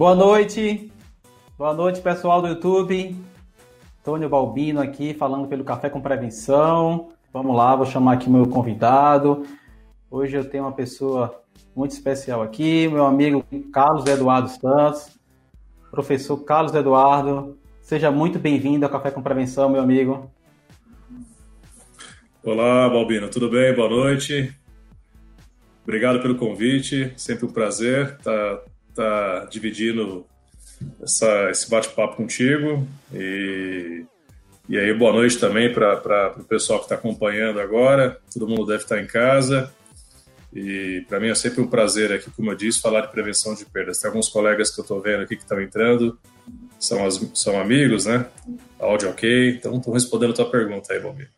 Boa noite. Boa noite, pessoal do YouTube. Tônio Balbino aqui, falando pelo Café com Prevenção. Vamos lá, vou chamar aqui meu convidado. Hoje eu tenho uma pessoa muito especial aqui, meu amigo Carlos Eduardo Santos. Professor Carlos Eduardo, seja muito bem-vindo ao Café com Prevenção, meu amigo. Olá, Balbino, tudo bem? Boa noite. Obrigado pelo convite, sempre um prazer estar tá, tá dividindo essa, esse bate-papo contigo. E, e aí, boa noite também para o pessoal que está acompanhando agora. Todo mundo deve estar em casa. E para mim é sempre um prazer aqui, como eu disse, falar de prevenção de perdas. Tem alguns colegas que eu estou vendo aqui que estão entrando, são, as, são amigos, né? Áudio ok. Então, estou respondendo a tua pergunta aí, Balbino.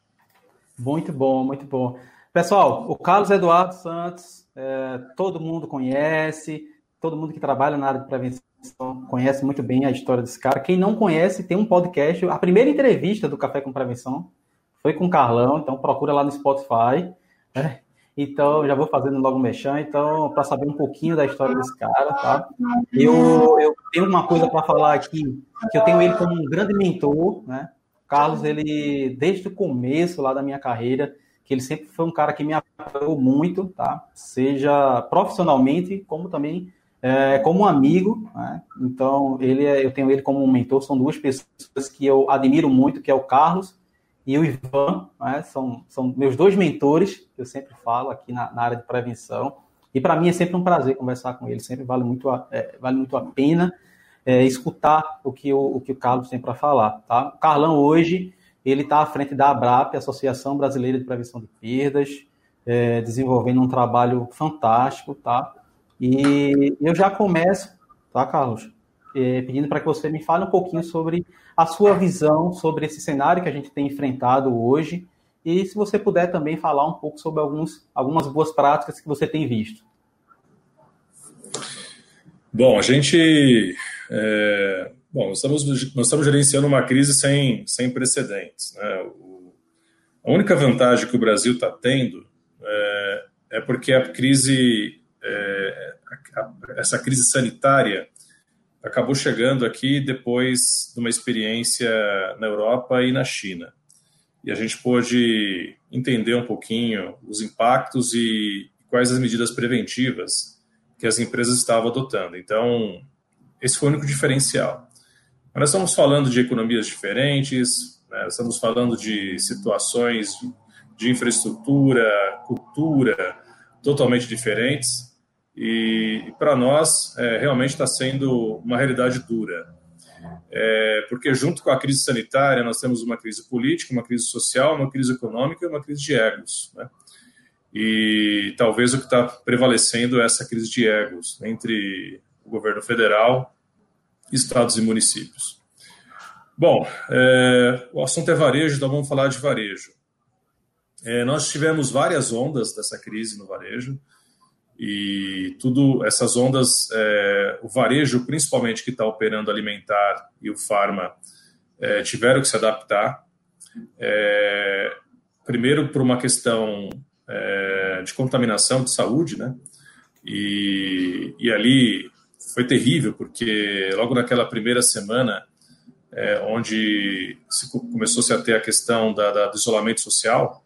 Muito bom, muito bom. Pessoal, o Carlos Eduardo Santos, é, todo mundo conhece, todo mundo que trabalha na área de prevenção conhece muito bem a história desse cara. Quem não conhece, tem um podcast. A primeira entrevista do Café com Prevenção foi com o Carlão, então procura lá no Spotify. Né? Então, já vou fazendo logo mexer. Então, para saber um pouquinho da história desse cara, tá? Eu, eu tenho uma coisa para falar aqui, que eu tenho ele como um grande mentor, né? Carlos, ele, desde o começo lá da minha carreira, que ele sempre foi um cara que me apoiou muito, tá? Seja profissionalmente, como também é, como um amigo, né? Então, ele, é, eu tenho ele como um mentor, são duas pessoas que eu admiro muito, que é o Carlos e o Ivan, né? são, são meus dois mentores, que eu sempre falo aqui na, na área de prevenção, e para mim é sempre um prazer conversar com ele, sempre vale muito a, é, vale muito a pena, é, escutar o que o, o que o Carlos tem para falar. Tá? O Carlão hoje ele está à frente da ABRAP, Associação Brasileira de Prevenção de Perdas, é, desenvolvendo um trabalho fantástico, tá? E eu já começo, tá, Carlos? É, pedindo para que você me fale um pouquinho sobre a sua visão sobre esse cenário que a gente tem enfrentado hoje e se você puder também falar um pouco sobre alguns, algumas boas práticas que você tem visto. Bom, a gente é, bom, nós estamos, nós estamos gerenciando uma crise sem, sem precedentes. Né? O, a única vantagem que o Brasil está tendo é, é, porque a crise, é, essa crise sanitária acabou chegando aqui depois de uma experiência na Europa e na China. E a gente pôde entender um pouquinho os impactos e quais as medidas preventivas que as empresas estavam adotando. Então, esse foi o único diferencial. Nós estamos falando de economias diferentes, né? estamos falando de situações de infraestrutura, cultura totalmente diferentes, e, para nós é, realmente está sendo uma realidade dura. É, porque junto com a crise sanitária nós temos uma crise política, uma crise social, uma crise econômica e uma crise de egos. Né? E talvez o que está prevalecendo é essa crise de egos entre o governo federal, estados e municípios. Bom, é, o assunto é varejo, então vamos falar de varejo. É, nós tivemos várias ondas dessa crise no varejo e tudo essas ondas, é, o varejo, principalmente que está operando alimentar e o farma, é, tiveram que se adaptar. É, primeiro por uma questão é, de contaminação de saúde, né? E, e ali foi terrível, porque logo naquela primeira semana, é, onde se começou-se a ter a questão da, da do isolamento social,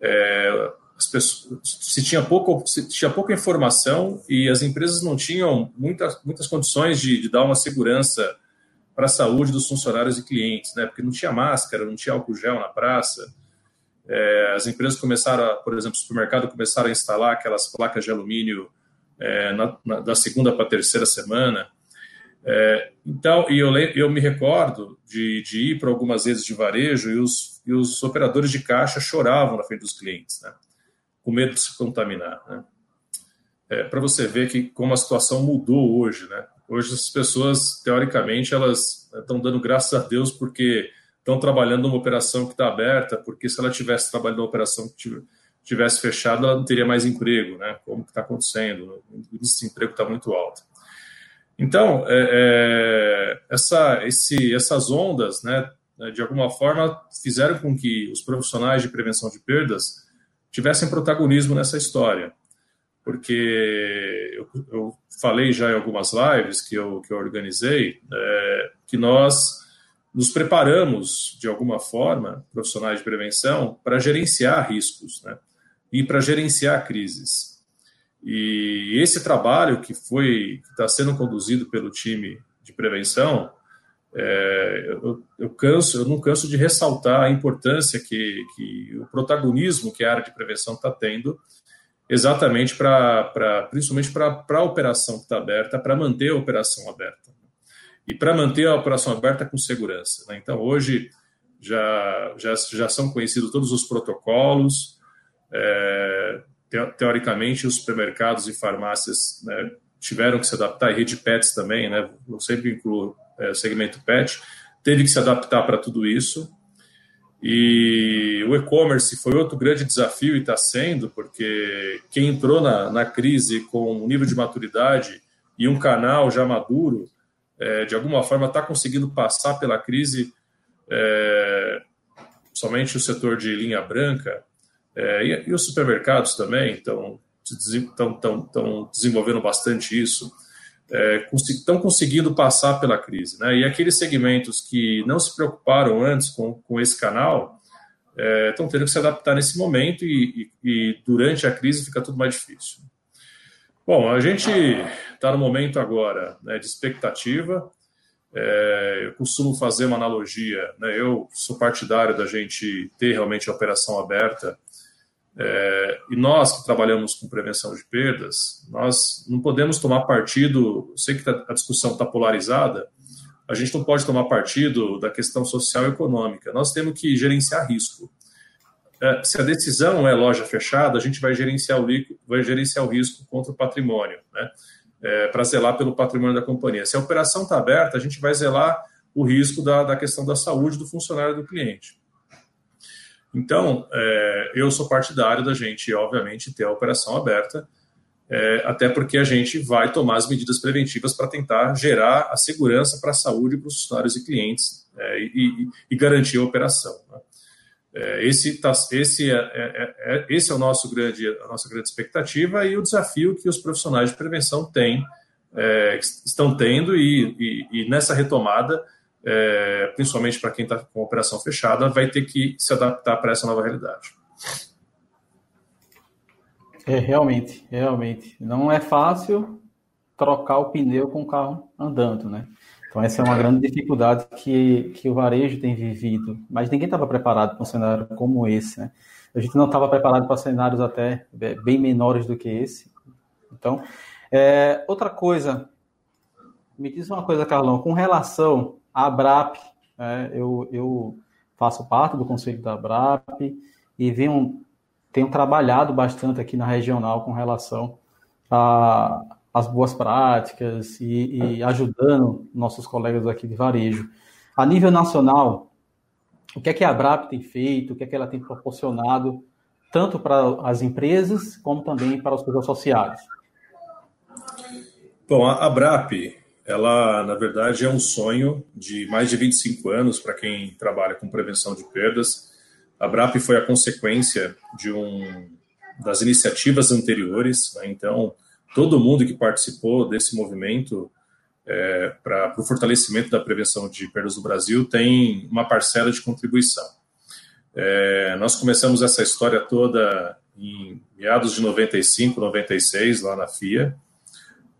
é, pessoas, se tinha, pouco, se tinha pouca informação e as empresas não tinham muitas, muitas condições de, de dar uma segurança para a saúde dos funcionários e clientes, né? porque não tinha máscara, não tinha álcool gel na praça. É, as empresas começaram, a, por exemplo, o supermercado começaram a instalar aquelas placas de alumínio é, na, na, da segunda para a terceira semana. É, então, e eu, eu me recordo de, de ir para algumas vezes de varejo e os, e os operadores de caixa choravam na frente dos clientes, né? Com medo de se contaminar. Né? É, para você ver que como a situação mudou hoje, né? Hoje as pessoas, teoricamente, elas estão dando graças a Deus porque estão trabalhando numa operação que está aberta, porque se ela tivesse trabalhando numa operação que tivesse fechada, ela não teria mais emprego, né? Como está acontecendo? O desemprego está muito alto. Então, é, é, essa, esse, essas ondas, né, de alguma forma, fizeram com que os profissionais de prevenção de perdas tivessem protagonismo nessa história. porque eu, eu falei já em algumas lives que eu, que eu organizei, é, que nós nos preparamos, de alguma forma, profissionais de prevenção, para gerenciar riscos né? e para gerenciar crises. E esse trabalho que foi que está sendo conduzido pelo time de prevenção, é, eu, eu, canso, eu não canso de ressaltar a importância que, que o protagonismo que a área de prevenção está tendo, exatamente para, principalmente para a operação que está aberta, para manter a operação aberta e para manter a operação aberta com segurança. Né? Então, hoje já, já, já são conhecidos todos os protocolos. É, teoricamente, os supermercados e farmácias né, tiveram que se adaptar, e rede pets também, né, eu sempre incluo é, segmento pet, teve que se adaptar para tudo isso. E o e-commerce foi outro grande desafio e está sendo, porque quem entrou na, na crise com um nível de maturidade e um canal já maduro, é, de alguma forma está conseguindo passar pela crise, é, somente o setor de linha branca, é, e, e, os supermercados também estão desenvolvendo bastante isso, estão é, conseguindo passar pela crise. Né? E aqueles segmentos que não se preocuparam antes com, com esse canal estão é, tendo que se adaptar nesse momento e, e, e durante a crise fica tudo mais difícil. Bom, a gente está no momento agora né, de expectativa. É, eu costumo fazer uma analogia. Né, eu sou partidário da gente ter realmente a operação aberta. É, e nós que trabalhamos com prevenção de perdas, nós não podemos tomar partido. Sei que tá, a discussão está polarizada. A gente não pode tomar partido da questão social e econômica. Nós temos que gerenciar risco. É, se a decisão é loja fechada, a gente vai gerenciar o, vai gerenciar o risco contra o patrimônio, né? É, para zelar pelo patrimônio da companhia. Se a operação está aberta, a gente vai zelar o risco da, da questão da saúde do funcionário do cliente. Então, é, eu sou partidário da gente, obviamente, ter a operação aberta, é, até porque a gente vai tomar as medidas preventivas para tentar gerar a segurança para a saúde para os funcionários e clientes é, e, e, garantir a operação. Né? É, esse, tá, esse, é, é, é, esse é o nosso grande, a nossa grande expectativa e o desafio que os profissionais de prevenção têm, estão tendo, e, e, e nessa retomada, é, principalmente para quem está com a operação fechada, vai ter que se adaptar para essa nova realidade. É, realmente, realmente. Não é fácil trocar o pneu com o carro andando, né? Então, essa é uma grande dificuldade que, que o varejo tem vivido. Mas ninguém estava preparado para um cenário como esse. Né? A gente não estava preparado para cenários até bem menores do que esse. Então, é, outra coisa, me diz uma coisa, Carlão, com relação à ABRAP, é, eu, eu faço parte do conselho da ABRAP e venho, tenho trabalhado bastante aqui na regional com relação a as boas práticas e, e, ajudando nossos colegas aqui de varejo. A nível nacional, o que é que a Abrap tem feito, o que é que ela tem proporcionado, tanto para as empresas, como também para os seus associados? Bom, a Abrap, ela, na verdade, é um sonho de mais de 25 anos para quem trabalha com prevenção de perdas. A Abrap foi a consequência de um das iniciativas anteriores, né? então todo mundo que participou desse movimento é, para o fortalecimento da prevenção de perdas no Brasil tem uma parcela de contribuição. É, nós começamos essa história toda em meados de 95, 96, lá na FIA.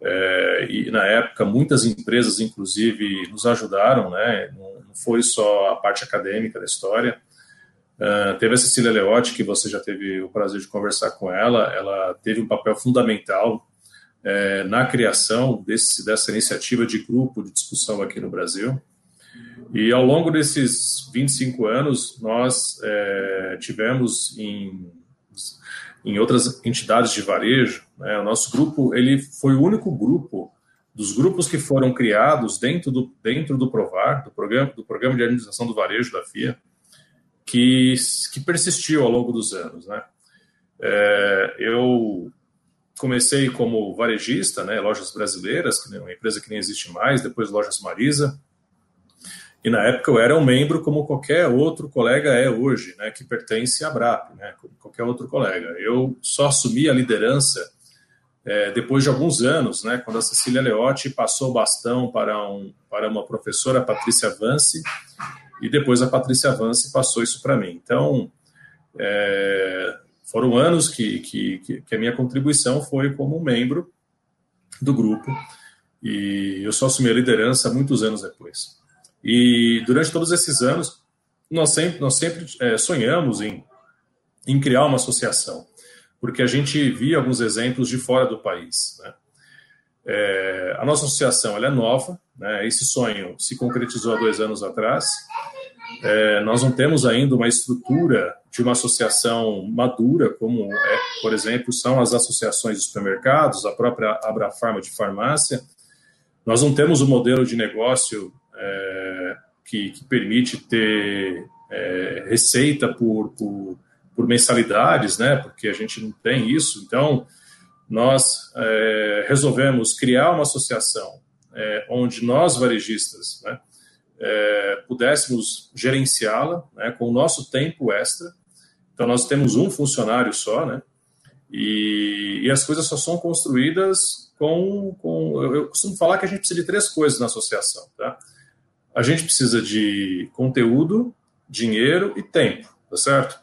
É, e na época muitas empresas, inclusive, nos ajudaram, né? não, foi só a parte acadêmica da história. Uh, teve a Cecília Leotti, que você já teve o prazer de conversar com ela, ela teve um papel fundamental é, na criação desse, dessa iniciativa de grupo de discussão aqui no Brasil. E ao longo desses 25 anos, nós é, tivemos em, em outras entidades de varejo, né, o nosso grupo ele foi o único grupo dos grupos que foram criados dentro do, dentro do Provar, do programa, do programa de administração do varejo da FIA, que, que persistiu ao longo dos anos. Né? É, eu comecei como varejista, né, Lojas Brasileiras, uma empresa que nem existe mais, depois Lojas Marisa. E na época eu era um membro como qualquer outro colega é hoje, né, que pertence à BRAP, né, como qualquer outro colega. Eu só assumi a liderança é, depois de alguns anos, né, quando a Cecília Leotti passou o bastão para, um, para uma professora, a Patrícia Vance, e depois a Patrícia Vance passou isso para mim. Então, é, foram anos que, que, que, a minha contribuição foi como membro do grupo, e eu só assumi a liderança muitos anos depois. E durante todos esses anos, nós sempre, nós sempre é, sonhamos em, em criar uma associação porque a gente via alguns exemplos de fora do país. Né? É, a nossa associação ela é nova, né? esse sonho se concretizou há dois anos atrás. É, nós não temos ainda uma estrutura de uma associação madura, como, é, por exemplo, são as associações de supermercados, a própria Abrafarma de farmácia. Nós não temos um modelo de negócio é, que, que, permite ter é, receita por, por por mensalidades, né? Porque a gente não tem isso. Então, nós é, resolvemos criar uma associação é, onde nós, varejistas, né, é, pudéssemos gerenciá-la né, com o nosso tempo extra. Então, nós temos um funcionário só, né? E, e as coisas só são construídas com, com. Eu costumo falar que a gente precisa de três coisas na associação, tá? A gente precisa de conteúdo, dinheiro e tempo, tá certo?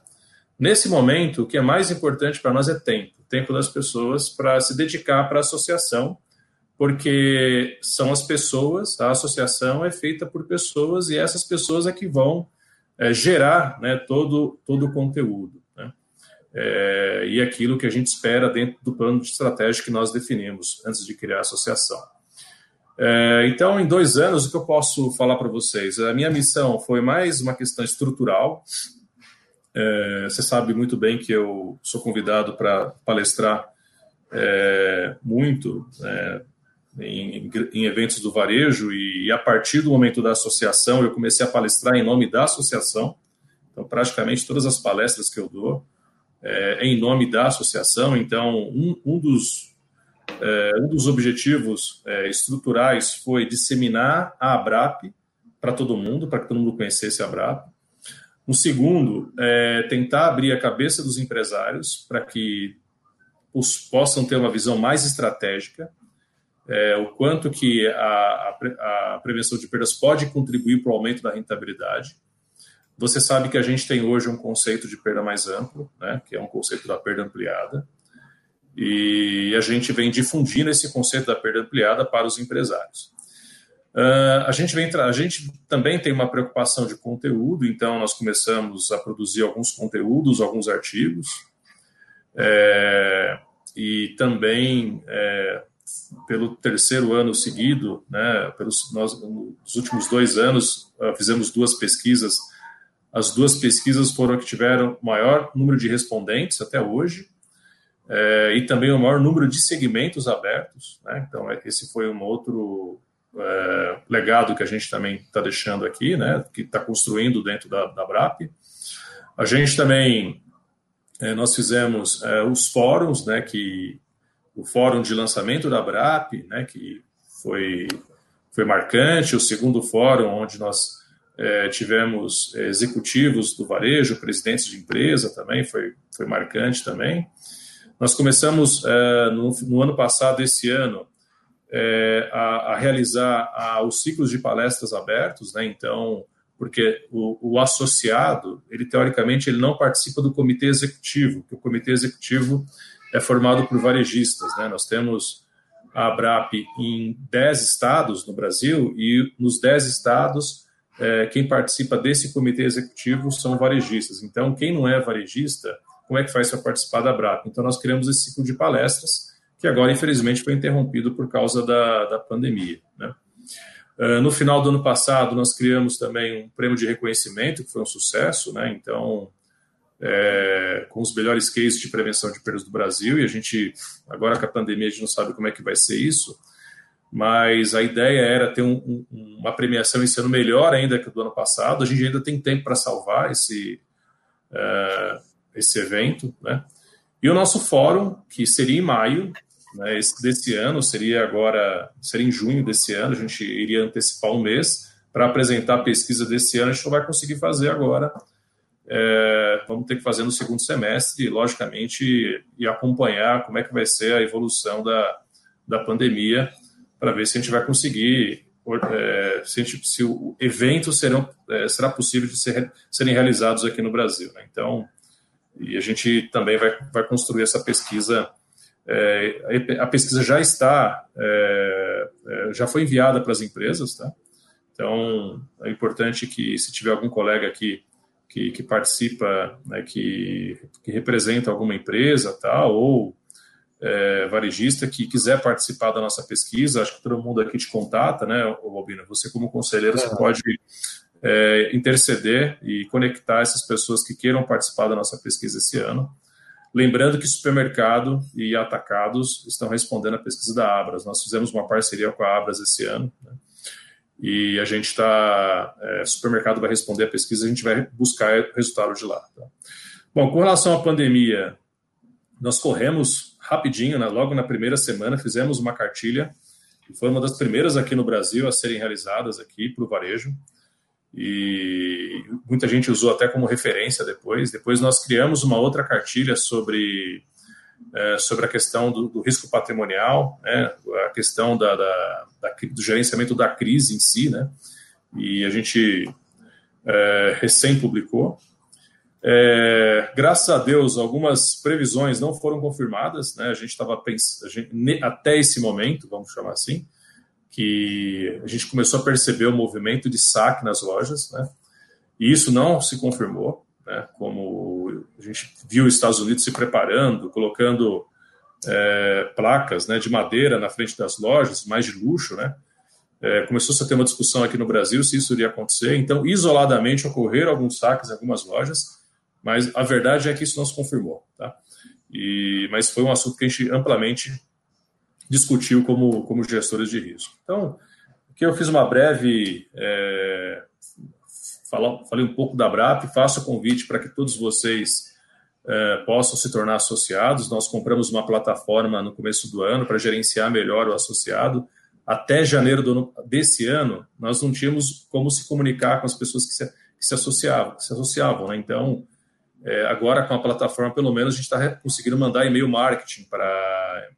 Nesse momento, o que é mais importante para nós é tempo tempo das pessoas para se dedicar para a associação, porque são as pessoas, a associação é feita por pessoas e essas pessoas é que vão é, gerar né, todo, todo o conteúdo. Né? É, e aquilo que a gente espera dentro do plano de estratégia que nós definimos antes de criar a associação. É, então, em dois anos, o que eu posso falar para vocês? A minha missão foi mais uma questão estrutural, é, você sabe muito bem que eu sou convidado para palestrar é, muito é, em, em, eventos do varejo e, a partir do momento da associação eu comecei a palestrar em nome da associação. Então, praticamente todas as palestras que eu dou é, em nome da associação. Então, um, um dos um dos objetivos é, estruturais foi disseminar a Abrap para todo mundo, para que todo mundo conhecesse a Abrap. Um segundo é tentar abrir a cabeça dos empresários para que os possam ter uma visão mais estratégica, é, o quanto que a, a, a, prevenção de perdas pode contribuir para o aumento da rentabilidade. Você sabe que a gente tem hoje um conceito de perda mais amplo, né, que é um conceito da perda ampliada, e a gente vem difundindo esse conceito da perda ampliada para os empresários. Uh, a, gente vem a gente também tem uma preocupação de conteúdo, então nós começamos a produzir alguns conteúdos, alguns artigos, é, e também é, pelo terceiro ano seguido, né, pelos nós, nos últimos dois anos, uh, fizemos duas pesquisas. As duas pesquisas foram que tiveram maior número de respondentes até hoje, é, e também o maior número de segmentos abertos. Né? Então, é, esse foi um outro é, legado que a gente também está deixando aqui, né, que está construindo dentro da, da BRAP. A gente também, é, nós fizemos é, os fóruns, né, que o fórum de lançamento da BRAP, né, que foi, foi marcante, o segundo fórum onde nós é, tivemos executivos do varejo, presidentes de empresa também, foi, foi marcante também. Nós começamos é, no, no ano passado, esse ano, é, a, a, realizar a, os ciclos de palestras abertos, né? Então, porque o, o, associado, ele teoricamente ele não participa do comitê executivo, que o comitê executivo é formado por varejistas, né? Nós temos a Abrap em 10 estados no Brasil e nos 10 estados é, quem participa desse comitê executivo são varejistas. Então, quem não é varejista, como é que faz para participar da Abrap? Então, nós criamos esse ciclo de palestras que agora, infelizmente, foi interrompido por causa da, da pandemia. Né? Uh, no final do ano passado, nós criamos também um prêmio de reconhecimento, que foi um sucesso, né? então, é, com os melhores cases de prevenção de perdas do Brasil, e a gente, agora com a pandemia, a gente não sabe como é que vai ser isso, mas a ideia era ter um, um, uma premiação esse ano melhor ainda que do ano passado, a gente ainda tem tempo para salvar esse, uh, esse evento, né? E o nosso fórum, que seria em maio, né, esse desse ano seria agora, seria em junho desse ano, a gente iria antecipar um mês para apresentar a pesquisa desse ano, a gente não vai conseguir fazer agora, é, vamos ter que fazer no segundo semestre, logicamente, e acompanhar como é que vai ser a evolução da, da pandemia, para ver se a gente vai conseguir, é, se, gente, se o evento serão, é, será possível de ser, serem realizados aqui no Brasil. Né? Então, e a gente também vai, vai construir essa pesquisa. É, a pesquisa já está, é, é, já foi enviada para as empresas, tá? Então, é importante que, se tiver algum colega aqui que, que participa, né, que, que representa alguma empresa, tá, ou é, varejista que quiser participar da nossa pesquisa, acho que todo mundo aqui te contata, né, Robina? Você, como conselheiro, é. você pode é, interceder e conectar essas pessoas que queiram participar da nossa pesquisa esse ano. Lembrando que supermercado e atacados estão respondendo a pesquisa da Abras. Nós fizemos uma parceria com a Abras esse ano. Né? e a gente está. É, supermercado vai responder a pesquisa, a gente vai buscar o resultado de lá. Tá? Bom, com relação à pandemia, nós corremos rapidinho, né, logo na primeira semana, fizemos uma cartilha, que foi uma das primeiras aqui no Brasil a serem realizadas aqui para o varejo, e muita gente usou até como referência depois. Depois nós criamos uma outra cartilha sobre é, sobre a questão do, do risco patrimonial, né, a questão da, da, da, do gerenciamento da crise em si, né, e a gente é, recém publicou. É, graças a Deus, algumas previsões não foram confirmadas, né, a gente estava pensando, até esse momento, vamos chamar assim, que a gente começou a perceber o movimento de saque nas lojas, né, e isso não se confirmou né, como a gente viu os Estados Unidos se preparando, colocando é, placas né, de madeira na frente das lojas, mais de luxo, né? É, começou-se a ter uma discussão aqui no Brasil se isso iria acontecer. Então, isoladamente, ocorreram alguns saques em algumas lojas, mas a verdade é que isso não se confirmou. Tá? E, mas foi um assunto que a gente amplamente discutiu como, como gestores de risco. Então, aqui eu fiz uma breve é, falei um pouco da BRAP, faço o convite para que todos vocês é, possam se tornar associados. Nós compramos uma plataforma no começo do ano para gerenciar melhor o associado. Até janeiro do, desse ano, nós não tínhamos como se comunicar com as pessoas que se, que se associavam. Que se associavam né? Então, é, agora com a plataforma, pelo menos, a gente está conseguindo mandar e-mail marketing para.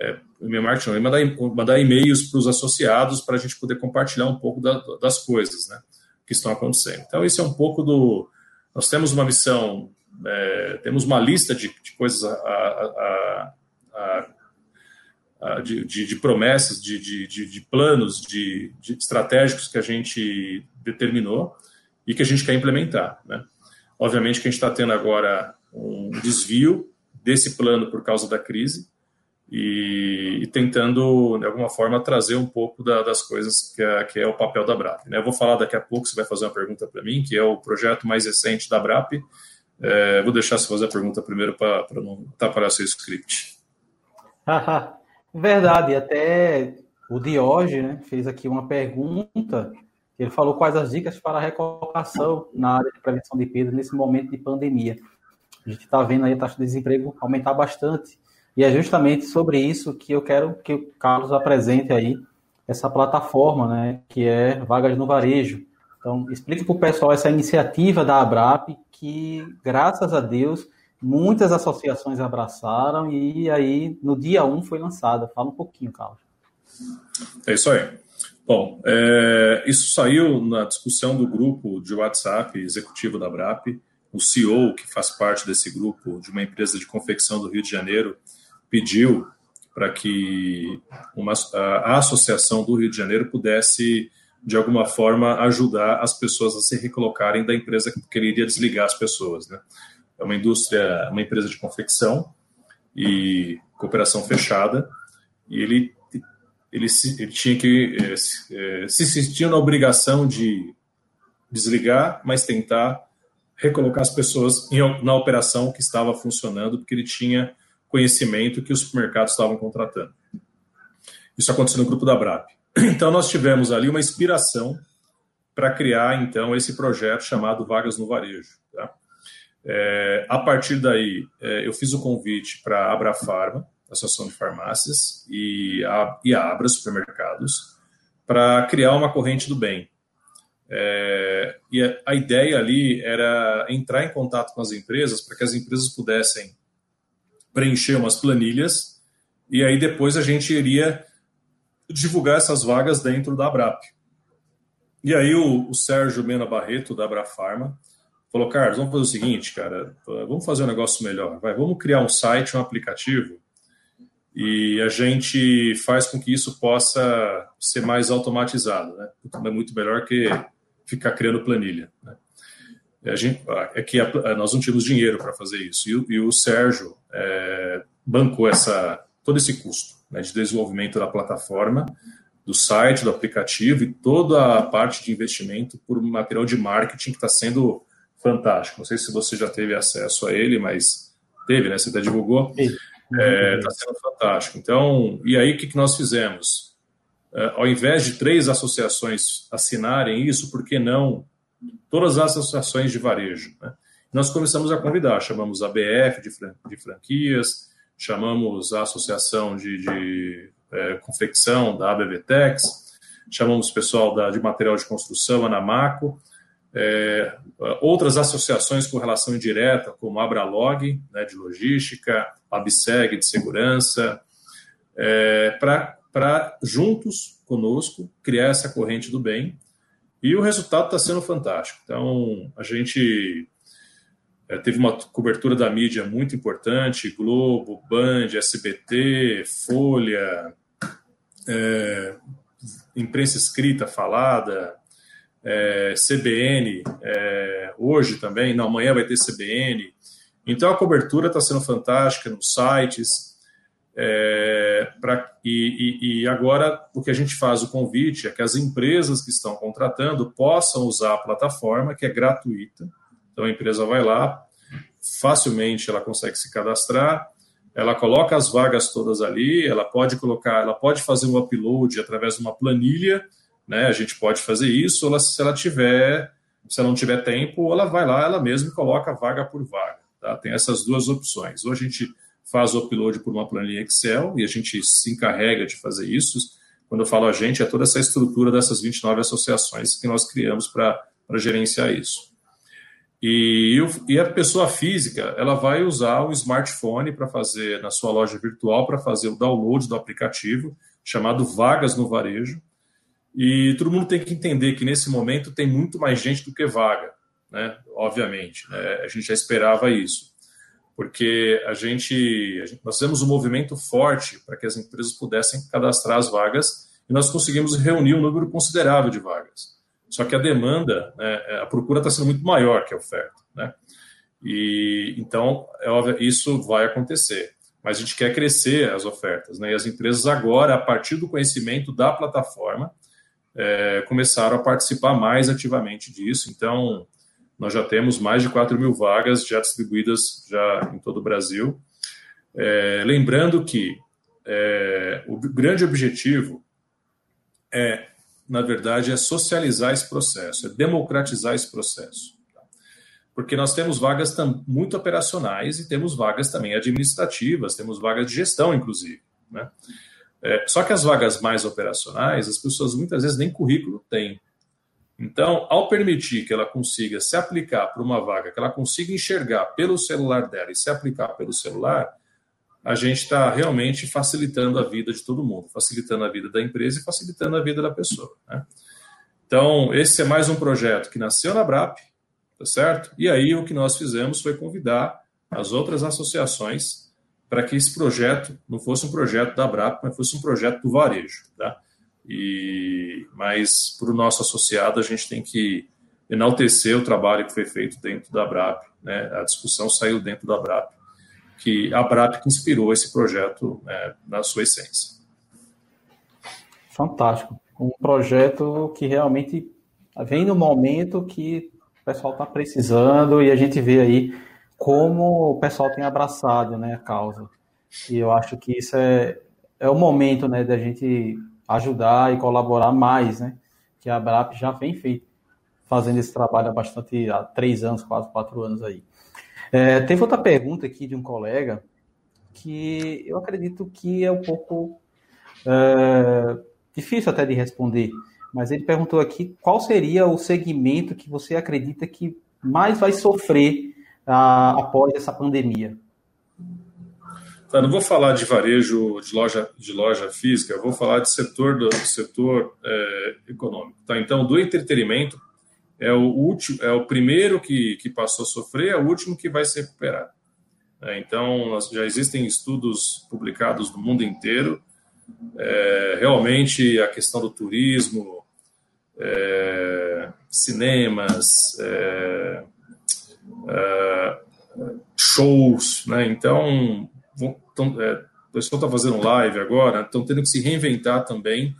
É, é, e-mail marketing, mandar, mandar e-mails para os associados para a gente poder compartilhar um pouco da, das coisas, né? que estão acontecendo. Então, isso é um pouco do. Nós temos uma missão, é, temos uma lista de, de coisas, a, a, a, de, de, de, promessas, de, de planos, de, estratégicos que a gente determinou e que a gente quer implementar. Né? Obviamente que a gente está tendo agora um desvio desse plano por causa da crise, e, e, tentando, de alguma forma, trazer um pouco da, das coisas que é, que é, o papel da BRAP. Né? Eu vou falar daqui a pouco, você vai fazer uma pergunta para mim, que é o projeto mais recente da BRAP. É, vou deixar você fazer a pergunta primeiro para não atrapalhar seu script. Verdade, até o Diógenes né, fez aqui uma pergunta, ele falou quais as dicas para a recolocação na área de prevenção de perda nesse momento de pandemia. A gente está vendo aí a taxa de desemprego aumentar bastante, e é justamente sobre isso que eu quero que o Carlos apresente aí essa plataforma, né, que é Vagas no Varejo. Então, explique para o pessoal essa iniciativa da Abrap, que, graças a Deus, muitas associações abraçaram e aí, no dia 1, foi lançada. Fala um pouquinho, Carlos. É isso aí. Bom, é, isso saiu na discussão do grupo de WhatsApp executivo da Abrap. O CEO, que faz parte desse grupo, de uma empresa de confecção do Rio de Janeiro, pediu para que uma, a, Associação do Rio de Janeiro pudesse, de alguma forma, ajudar as pessoas a se recolocarem da empresa que queria desligar as pessoas. Né? É uma indústria, uma empresa de confecção e cooperação fechada, e ele, ele, ele tinha que é, se sentia na obrigação de desligar, mas tentar recolocar as pessoas em, na operação que estava funcionando, porque ele tinha conhecimento que os supermercados estavam contratando. Isso aconteceu no grupo da BRAP. Então, nós tivemos ali uma inspiração para criar, então, esse projeto chamado Vagas no Varejo. Tá? É, a partir daí, é, eu fiz o convite para a Abra Farma, Associação de Farmácias, e a, e a Abra Supermercados, para criar uma corrente do bem. É, e a, a, ideia ali era entrar em contato com as empresas para que as empresas pudessem preencher umas planilhas e aí depois a gente iria divulgar essas vagas dentro da Abrap. E aí o, o Sérgio Mena Barreto, da Abrafarma, falou, Carlos, vamos fazer o seguinte, cara, vamos fazer um negócio melhor, vai, vamos criar um site, um aplicativo, e a gente faz com que isso possa ser mais automatizado, né? É muito melhor que ficar criando planilha. Né? A gente, é que a, nós não tínhamos dinheiro para fazer isso, e, o, e o Sérgio é, bancou essa, todo esse custo né, de desenvolvimento da plataforma, do site, do aplicativo e toda a parte de investimento por material de marketing que está sendo fantástico. Não sei se você já teve acesso a ele, mas teve, né? Você até divulgou. Está é, tá sendo fantástico. Então, e aí o que, que nós fizemos? É, ao invés de três associações assinarem isso, por que não todas as associações de varejo? Né? Nós começamos a convidar, chamamos a BF de, fran de franquias, chamamos a associação de, de é, confecção da ABVTEX, chamamos o pessoal da, de material de construção, Anamaco, é, outras associações com relação indireta, como a Abralog, né, de logística, a Abseg, de segurança, é, para juntos conosco criar essa corrente do bem. E o resultado está sendo fantástico. Então, a gente é, teve uma cobertura da mídia muito importante, Globo, Band, SBT, Folha, é, imprensa escrita, falada, é, CBN, é, hoje também, não, amanhã vai ter CBN. Então a cobertura está sendo fantástica nos sites. É, pra, e, e, e, agora o que a gente faz o convite é que as empresas que estão contratando possam usar a plataforma, que é gratuita, então a empresa vai lá, facilmente ela consegue se cadastrar, ela coloca as vagas todas ali, ela pode colocar, ela pode fazer um upload através de uma planilha, né? A gente pode fazer isso, ela, se ela tiver, se ela não tiver tempo, ela vai lá, ela mesma coloca vaga por vaga. Tá? Tem essas duas opções. Ou a gente faz o upload por uma planilha Excel e a gente se encarrega de fazer isso. Quando eu falo a gente, é toda essa estrutura dessas 29 associações que nós criamos para gerenciar isso. E, e, a pessoa física, ela vai usar o smartphone para fazer, na sua loja virtual, para fazer o download do aplicativo, chamado Vagas no Varejo. E todo mundo tem que entender que nesse momento tem muito mais gente do que vaga, né? Obviamente, né? a gente já esperava isso, porque a gente, a gente nós fizemos um movimento forte para que as empresas pudessem cadastrar as vagas e nós conseguimos reunir um número considerável de vagas. Só que a demanda, né, é, a procura está sendo muito maior que a oferta. Né? E então, é óbvio, isso vai acontecer. Mas a gente quer crescer as ofertas. Né? E as empresas agora, a partir do conhecimento da plataforma, é, começaram a participar mais ativamente disso. Então, nós já temos mais de 4 mil vagas já distribuídas já em todo o Brasil. É, lembrando que é, o grande objetivo é na verdade, é socializar esse processo, é democratizar esse processo. Porque nós temos vagas muito operacionais e temos vagas também administrativas, temos vagas de gestão, inclusive. Né? É, só que as vagas mais operacionais, as pessoas muitas vezes nem currículo têm. Então, ao permitir que ela consiga se aplicar para uma vaga, que ela consiga enxergar pelo celular dela e se aplicar pelo celular, a gente está realmente facilitando a vida de todo mundo, facilitando a vida da empresa e facilitando a vida da pessoa. Né? Então, esse é mais um projeto que nasceu na BRAP, tá certo? E aí o que nós fizemos foi convidar as outras associações para que esse projeto não fosse um projeto da BRAP, mas fosse um projeto do varejo, tá? E, mas para o nosso associado a gente tem que enaltecer o trabalho que foi feito dentro da BRAP, né? A discussão saiu dentro da BRAP que a BRAP que inspirou esse projeto né, na sua essência. Fantástico. Um projeto que realmente vem no momento que o pessoal está precisando e a gente vê aí como o pessoal tem abraçado né, a causa. E eu acho que isso é, é o momento né, da gente ajudar e colaborar mais, né? Que a BRAP já vem feito, fazendo esse trabalho há bastante, há três anos, quase quatro anos aí. É, teve outra pergunta aqui de um colega que eu acredito que é um pouco é, difícil até de responder, mas ele perguntou aqui qual seria o segmento que você acredita que mais vai sofrer ah, após essa pandemia. Tá, não vou falar de varejo de loja, de loja física, vou falar de setor do setor é, econômico. Tá? Então, do entretenimento é o último, é o primeiro que, que passou a sofrer, é o último que vai se recuperar. É, então, já existem estudos publicados no mundo inteiro. É, realmente, a questão do turismo, é, cinemas, é, é, shows, né? Então, tão, é, o pessoal está fazendo live agora, estão tendo que se reinventar também,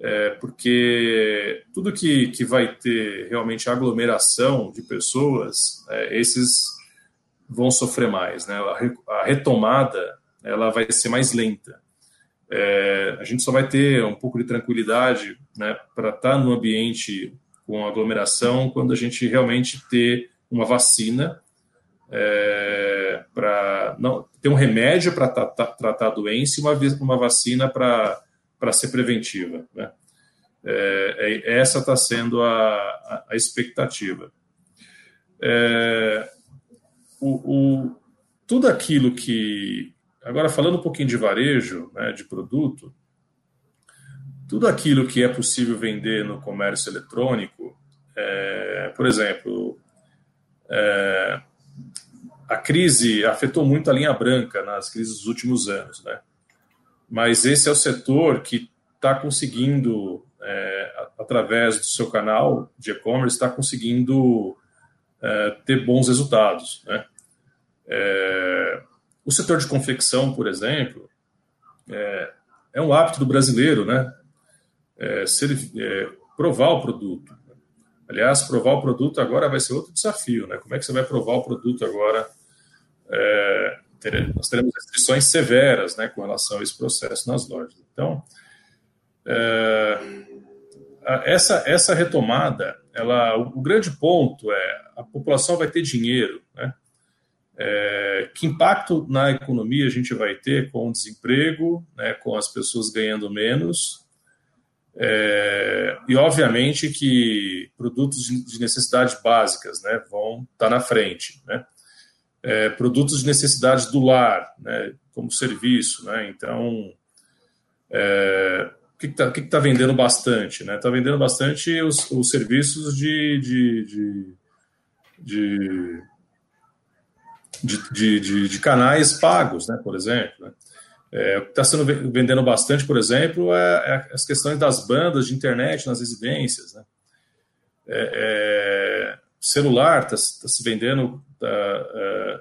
é, porque tudo que, que vai ter realmente aglomeração de pessoas, é, esses vão sofrer mais, né? A, retomada ela vai ser mais lenta. É, a gente só vai ter um pouco de tranquilidade né, para estar tá no ambiente com aglomeração quando a gente realmente ter uma vacina é, para não ter um remédio para tratar a doença e uma, uma vacina para ser preventiva. Né? É, é, essa está sendo a, a, a expectativa. É, o, o, tudo aquilo que. Agora, falando um pouquinho de varejo, né, de produto, tudo aquilo que é possível vender no comércio eletrônico, é, por exemplo, é, a crise afetou muito a linha branca nas crises dos últimos anos, né? Mas esse é o setor que está conseguindo, é, através do seu canal de e-commerce, está conseguindo é, ter bons resultados, né? É, o setor de confecção, por exemplo, é, é um hábito do brasileiro, né? É, ser, é, provar o produto. Aliás, provar o produto agora vai ser outro desafio, né? Como é que você vai provar o produto agora? É, ter, nós teremos restrições severas, né, com relação a esse processo nas lojas. Então, é, essa essa retomada, ela, o grande ponto é a população vai ter dinheiro, né? É, que impacto na economia a gente vai ter com o desemprego, né, com as pessoas ganhando menos é, e, obviamente, que produtos de necessidades básicas né, vão estar tá na frente. Né? É, produtos de necessidades do lar, né, como serviço. Né? Então, é, o que está tá vendendo bastante? Está né? Tá vendendo bastante os, os serviços de, de de, de, de, canais pagos, né, por exemplo. Né? É, o que está sendo vendendo bastante, por exemplo, é, é, as questões das bandas de internet nas residências. Né? É, é celular está tá se vendendo, está é,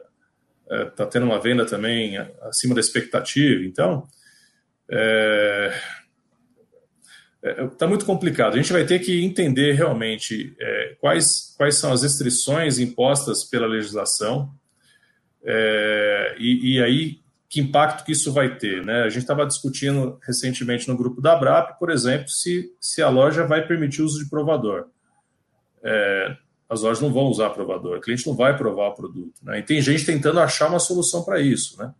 é, tá tendo uma venda também acima da expectativa. Então, está muito complicado. A gente vai ter que entender realmente quais, quais são as restrições impostas pela legislação. e, e aí que impacto que isso vai ter. Né? A gente estava discutindo recentemente no grupo da Abrap, por exemplo, se, se a loja vai permitir o uso de provador. As lojas não vão usar provador, o cliente não vai provar o produto. Né? E tem gente tentando achar uma solução para isso. Né?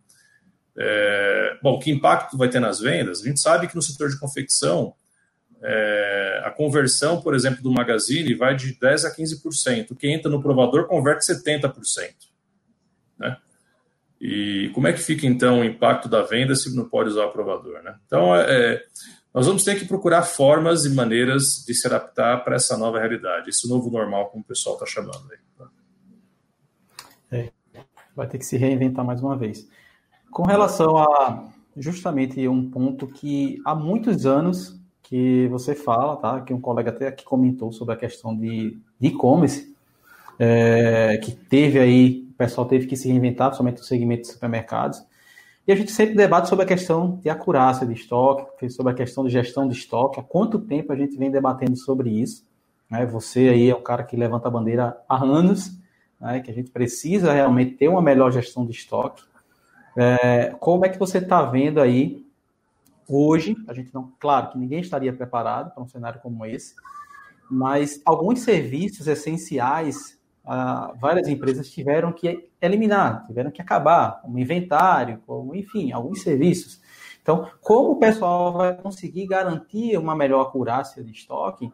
É, bom, que impacto vai ter nas vendas? A gente sabe que no setor de confecção, é, a conversão, por exemplo, do Magazine vai de 10% a 15%. Quem entra no provador converte 70%. Né? E como é que fica então o impacto da venda se não pode usar o aprovador? Né? Então, é, é, nós vamos ter que procurar formas e maneiras de se adaptar para essa nova realidade, esse novo normal, como o pessoal está chamando aí. Tá? É, vai ter que se reinventar mais uma vez. Com relação a justamente um ponto que há muitos anos que você fala, tá? Que um colega até aqui comentou sobre a questão de e-commerce, é, que teve aí pessoal teve que se reinventar, principalmente no segmento de supermercados. E a gente sempre debate sobre a questão de acurácia de estoque, sobre a questão de gestão de estoque. Há quanto tempo a gente vem debatendo sobre isso? Né? Você aí é um cara que levanta a bandeira há anos, né? que a gente precisa realmente ter uma melhor gestão de estoque. É, como é que você está vendo aí hoje? A gente não, claro que ninguém estaria preparado para um cenário como esse, mas alguns serviços essenciais ah, várias empresas tiveram que eliminar, tiveram que acabar, como inventário, como, enfim, alguns serviços. Então, como o pessoal vai conseguir garantir uma melhor acurácia de estoque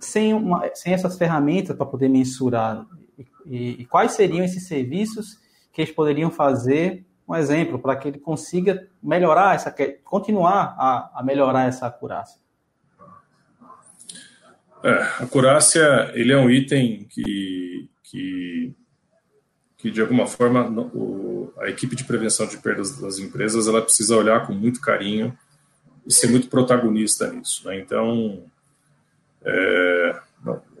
sem, uma, sem essas ferramentas para poder mensurar? E, e, e, quais seriam esses serviços que eles poderiam fazer, um exemplo, para que ele consiga melhorar essa, continuar a, a melhorar essa acurácia? É, a acurácia, ele é um item que, que, que de alguma forma, o, a equipe de prevenção de perdas das empresas, ela precisa olhar com muito carinho e ser muito protagonista nisso. Né? Então, é,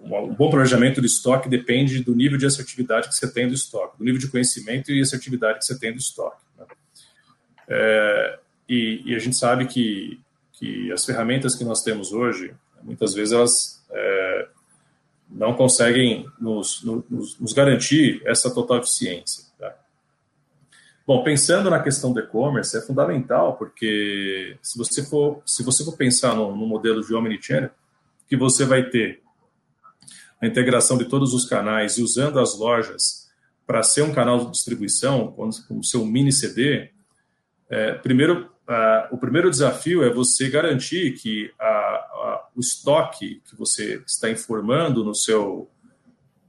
um bom planejamento do estoque depende do nível de assertividade que você tem do estoque, do nível de conhecimento e assertividade que você tem do estoque. Né? É, e, e, a gente sabe que, que as ferramentas que nós temos hoje, muitas vezes elas é, não conseguem nos, nos, nos, garantir essa total eficiência. Tá? Bom, pensando na questão do e-commerce, é fundamental, porque se você for, se você for pensar no, no modelo de omnichannel, que você vai ter a integração de todos os canais e usando as lojas para ser um canal de distribuição, com o seu mini CD, é, primeiro, o primeiro desafio é você garantir que a, a, o estoque que você está informando no seu,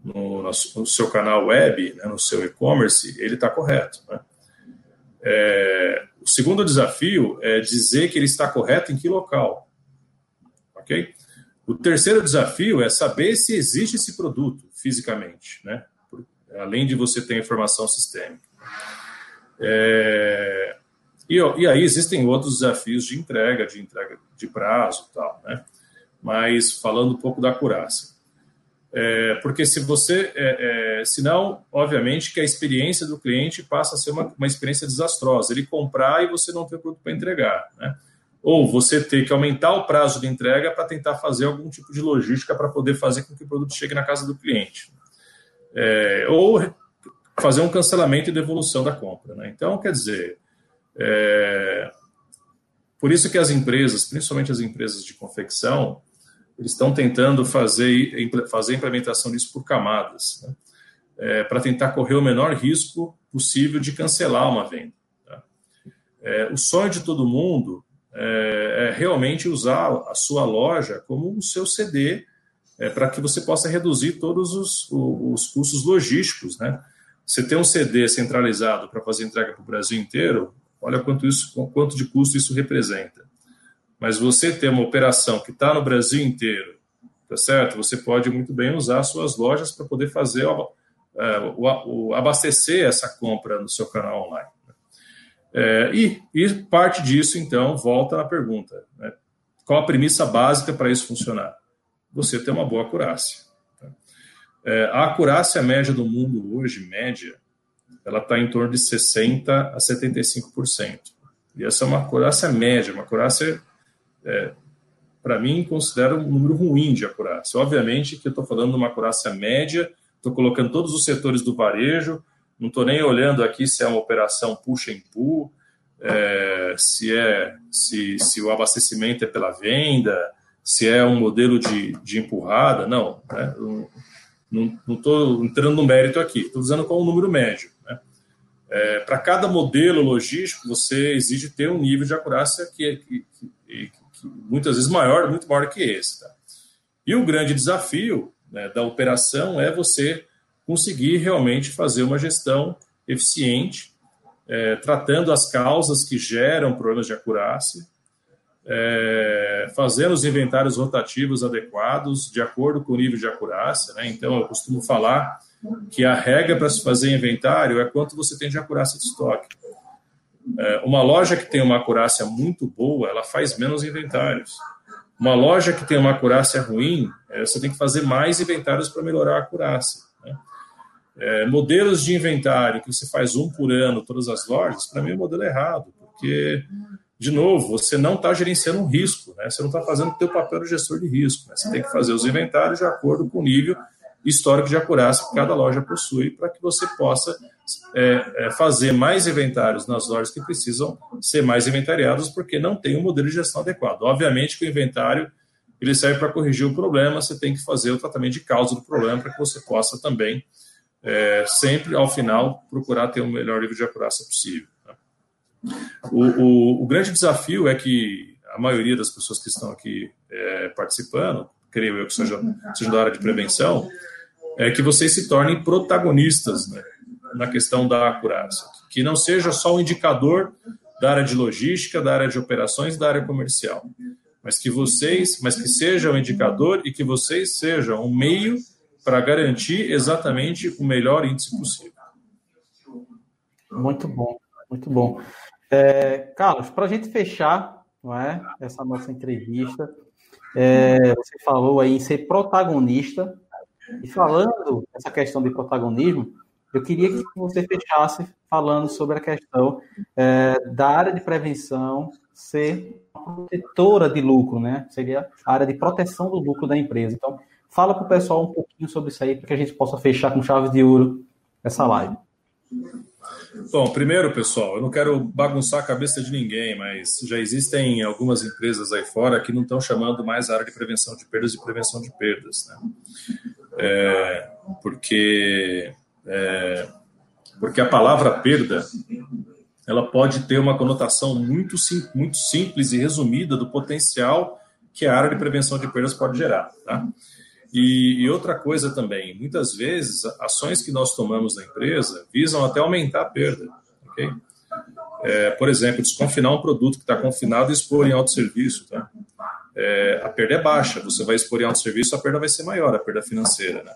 no, no seu canal web, né, no seu e-commerce, ele está correto. Né? É, o segundo desafio é dizer que ele está correto em que local. Ok? O terceiro desafio é saber se existe esse produto fisicamente, né? além de você ter informação sistêmica. É, e, e, aí existem outros desafios de entrega, de entrega de prazo e tal, né? Mas falando um pouco da acurácia. É, porque se você, é, é, senão, obviamente, que a experiência do cliente passa a ser uma, uma experiência desastrosa. Ele comprar e você não ter produto para entregar, né? ou você ter que aumentar o prazo de entrega para tentar fazer algum tipo de logística para poder fazer com que o produto chegue na casa do cliente. É, ou fazer um cancelamento e devolução da compra. Né? Então, quer dizer, é, por isso que as empresas, principalmente as empresas de confecção, eles estão tentando fazer, fazer a implementação disso por camadas, né? é, para tentar correr o menor risco possível de cancelar uma venda. Tá? É, o sonho de todo mundo é, é realmente usar a sua loja como o seu CD é, para que você possa reduzir todos os, os custos logísticos. Né? Você ter um CD centralizado para fazer entrega para o Brasil inteiro, olha quanto, isso, quanto de custo isso representa. Mas você ter uma operação que está no Brasil inteiro, tá certo? Você pode muito bem usar suas lojas para poder fazer o, é, o, o, abastecer essa compra no seu canal online. É, e, e, parte disso, então, volta na pergunta: né? qual a premissa básica para isso funcionar? Você ter uma boa acurácia. Tá? É, a acurácia média do mundo hoje, média, ela está em torno de 60% a 75%. E essa é uma acurácia média, uma acurácia, é, para mim, considero um número ruim de acurácia. Obviamente que eu estou falando de uma acurácia média, estou colocando todos os setores do varejo, não estou nem olhando aqui se é uma operação push and pull, é, se é se, se o abastecimento é pela venda, se é um modelo de, de empurrada, não. Né? Não estou entrando no mérito aqui, estou usando como um número médio. Né? É, Para cada modelo logístico, você exige ter um nível de acurácia que, que, que, que muitas vezes maior, muito maior que esse. Tá? E o grande desafio né, da operação é você conseguir realmente fazer uma gestão eficiente, é, tratando as causas que geram problemas de acurácia, é, fazendo os inventários rotativos adequados de acordo com o nível de acurácia. Né? Então, eu costumo falar que a regra para se fazer inventário é quanto você tem de acurácia de estoque. É, uma loja que tem uma acurácia muito boa, ela faz menos inventários. Uma loja que tem uma acurácia ruim, é, você tem que fazer mais inventários para melhorar a acurácia. Né? É, modelos de inventário que você faz um por ano, todas as lojas, para mim é um modelo errado, porque, de novo, você não está gerenciando um risco, né? você não está fazendo o seu papel de gestor de risco. Né? Você tem que fazer os inventários de acordo com o nível histórico de acurácia que cada loja possui, para que você possa é, é, fazer mais inventários nas lojas que precisam ser mais inventariados, porque não tem um modelo de gestão adequado. Obviamente que o inventário ele serve para corrigir o problema, você tem que fazer o tratamento de causa do problema para que você possa também é, sempre, ao final, procurar ter o melhor nível de acurácia possível. Né? O, o, o, grande desafio é que a maioria das pessoas que estão aqui é, participando, creio eu que seja, seja da área de prevenção, é que vocês se tornem protagonistas né, na questão da acurácia. Que não seja só um indicador da área de logística, da área de operações, da área comercial, mas que vocês, mas que seja um indicador e que vocês sejam um meio para garantir exatamente o melhor índice possível. Muito bom, muito bom. É, Carlos, para a gente fechar não é, essa nossa entrevista, é, você falou aí em ser protagonista, e falando essa questão de protagonismo, eu queria que você fechasse falando sobre a questão é, da área de prevenção ser protetora de lucro, né? Seria a área de proteção do lucro da empresa. Então, fala para o pessoal um pouquinho sobre isso aí, para que a gente possa fechar com chaves de ouro essa live. Bom, primeiro, pessoal, eu não quero bagunçar a cabeça de ninguém, mas já existem algumas empresas aí fora que não estão chamando mais a área de prevenção de perdas de prevenção de perdas, né? É, porque é, porque a palavra perda ela pode ter uma conotação muito, sim, muito simples e resumida do potencial que a área de prevenção de perdas pode gerar. Tá? E, e, outra coisa também, muitas vezes, ações que nós tomamos na empresa visam até aumentar a perda. Okay? É, por exemplo, desconfinar um produto que está confinado e expor em autosserviço. Tá? É, a perda é baixa, você vai expor em autosserviço, a perda vai ser maior, a perda financeira. Né?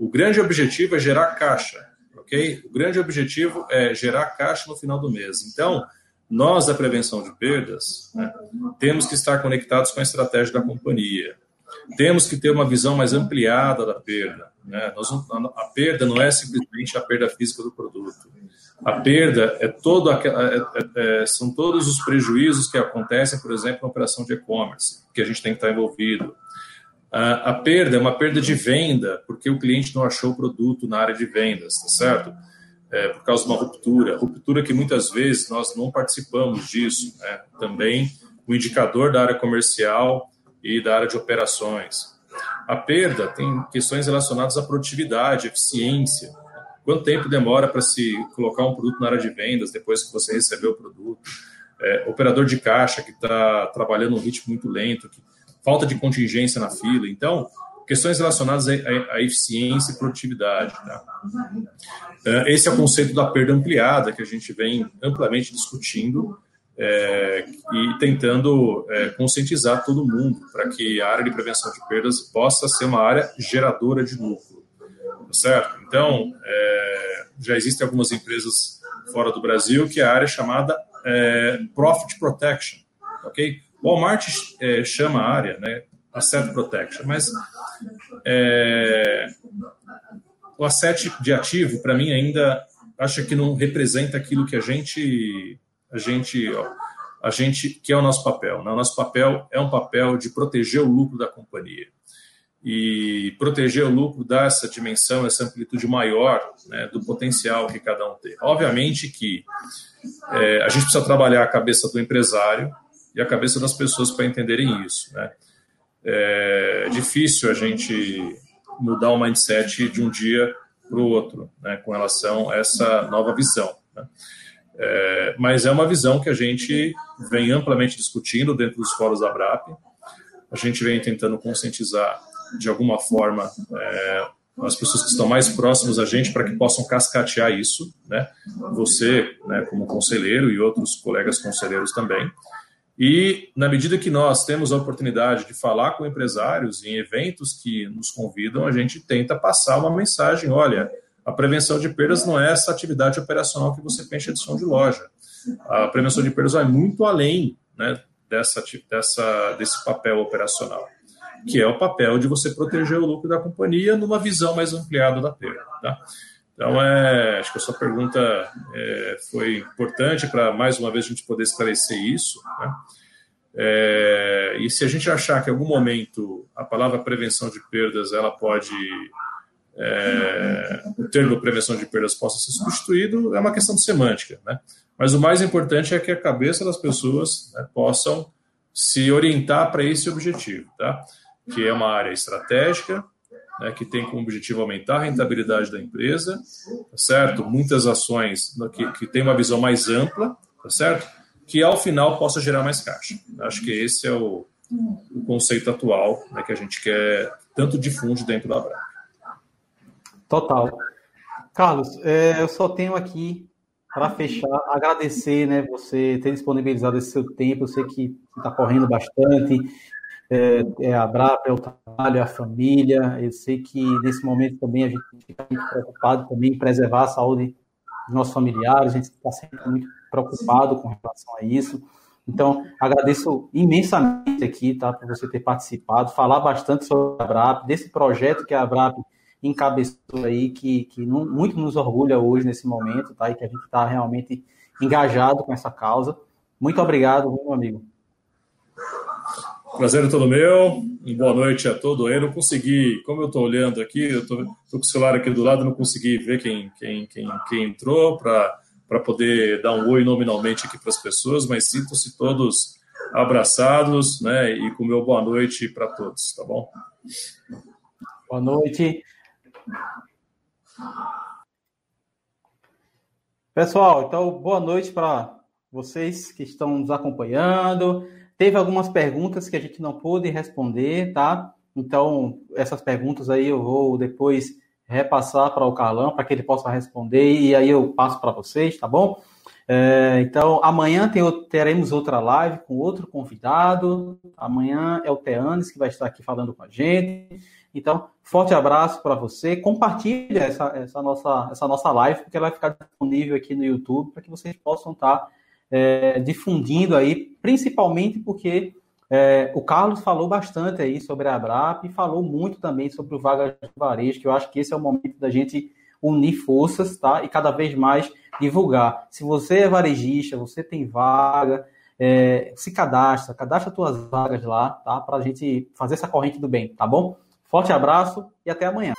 O grande objetivo é gerar caixa ok? O grande objetivo é gerar caixa no final do mês. Então, nós da prevenção de perdas né, temos que estar conectados com a estratégia da companhia. Temos que ter uma visão mais ampliada da perda. Né? Nós, a perda não é simplesmente a perda física do produto. A perda é todo é, é, é, são todos os prejuízos que acontecem, por exemplo, na operação de e-commerce, que a gente tem que estar envolvido a, perda é uma perda de venda, porque o cliente não achou o produto na área de vendas, tá certo? É, por causa de uma ruptura, ruptura que muitas vezes nós não participamos disso. Né? Também o indicador da área comercial e da área de operações. A perda tem questões relacionadas à produtividade, eficiência. Quanto tempo demora para se colocar um produto na área de vendas depois que você recebeu o produto? É, operador de caixa que está trabalhando um ritmo muito lento, que falta de contingência na fila. Então, questões relacionadas à, eficiência e produtividade. Tá? É, esse é o conceito da perda ampliada que a gente vem amplamente discutindo é, e tentando é, conscientizar todo mundo para que a área de prevenção de perdas possa ser uma área geradora de lucro. Tá certo? Então, é, já existem algumas empresas fora do Brasil que a área é chamada é, Profit Protection, ok? O Walmart é, chama a área né, Asset Protection, mas é, o asset de ativo, para mim, ainda acho que não representa aquilo que a gente, a gente, ó, a gente que é o nosso papel. Né? O nosso papel é um papel de proteger o lucro da companhia. E proteger o lucro dá essa dimensão, essa amplitude maior né, do potencial que cada um tem. Obviamente que é, a gente precisa trabalhar a cabeça do empresário, e a cabeça das pessoas para entenderem isso. Né? É difícil a gente mudar o mindset de um dia para o outro, né, com relação a essa nova visão. Né? É, mas é uma visão que a gente vem amplamente discutindo dentro dos fóruns da BRAP. A gente vem tentando conscientizar de alguma forma é, as pessoas que estão mais próximas a gente para que possam cascatear isso, né? Você, né, como conselheiro e outros colegas conselheiros também. E, na medida que nós temos a oportunidade de falar com empresários em eventos que nos convidam, a gente tenta passar uma mensagem: olha, a prevenção de perdas não é essa atividade operacional que você pensa de som de loja. A prevenção de perdas vai muito além né, dessa, dessa, desse papel operacional, que é o papel de você proteger o lucro da companhia numa visão mais ampliada da perda. Tá? Então, é, acho que a sua pergunta é, foi importante para, mais uma vez, a gente poder esclarecer isso. Né? É, e se a gente achar que em algum momento a palavra prevenção de perdas ela pode é, o termo prevenção de perdas possa ser substituído é uma questão de semântica, né? Mas o mais importante é que a cabeça das pessoas né, possam se orientar para esse objetivo, tá? Que é uma área estratégica, né, que tem como objetivo aumentar a rentabilidade da empresa, tá certo? Muitas ações que, que têm uma visão mais ampla, tá certo? Que ao final possa gerar mais caixa. Acho que esse é o, o conceito atual né, que a gente quer tanto difunde dentro da Brap. Total. Carlos, é, eu só tenho aqui para fechar, agradecer, né, você ter disponibilizado esse seu tempo. Eu sei que está correndo bastante. É, é a Brapa, é o trabalho, é a família. Eu sei que nesse momento também a gente fica muito preocupado também em preservar a saúde dos nossos familiares. A gente está sempre muito preocupado com relação a isso. Então, agradeço imensamente aqui, tá, por você ter participado, falar bastante sobre a Brap, desse projeto que a Brap encabeçou aí, que, que muito nos orgulha hoje nesse momento, tá? E que a gente está realmente engajado com essa causa. Muito obrigado, meu amigo. Prazer é todo meu. Boa noite a todos. Eu não consegui, como eu estou olhando aqui, eu estou com o celular aqui do lado, não consegui ver quem, quem, quem, quem entrou para poder dar um oi nominalmente aqui para as pessoas, mas sinto-se todos abraçados, né? E com meu boa noite para todos, tá bom? Boa noite. Pessoal, então boa noite para vocês que estão nos acompanhando. Teve algumas perguntas que a gente não pôde responder, tá? Então, essas perguntas aí eu vou depois repassar para o Carlão para que ele possa responder e aí eu passo para vocês, tá bom? É, então, amanhã tem, teremos outra live com outro convidado. Amanhã é o Teanes que vai estar aqui falando com a gente. Então, forte abraço para você. Compartilhe essa, essa, nossa, essa nossa live, porque ela vai ficar disponível aqui no YouTube para que vocês possam estar é, difundindo aí, principalmente porque é, o Carlos falou bastante aí sobre a Abrap e falou muito também sobre o Vaga de Varejo, que eu acho que esse é o momento da gente unir forças, tá? E cada vez mais divulgar. Se você é varejista, você tem vaga, é, se cadastra, cadastra suas vagas lá, tá? Para a gente fazer essa corrente do bem, tá bom? Forte abraço e até amanhã.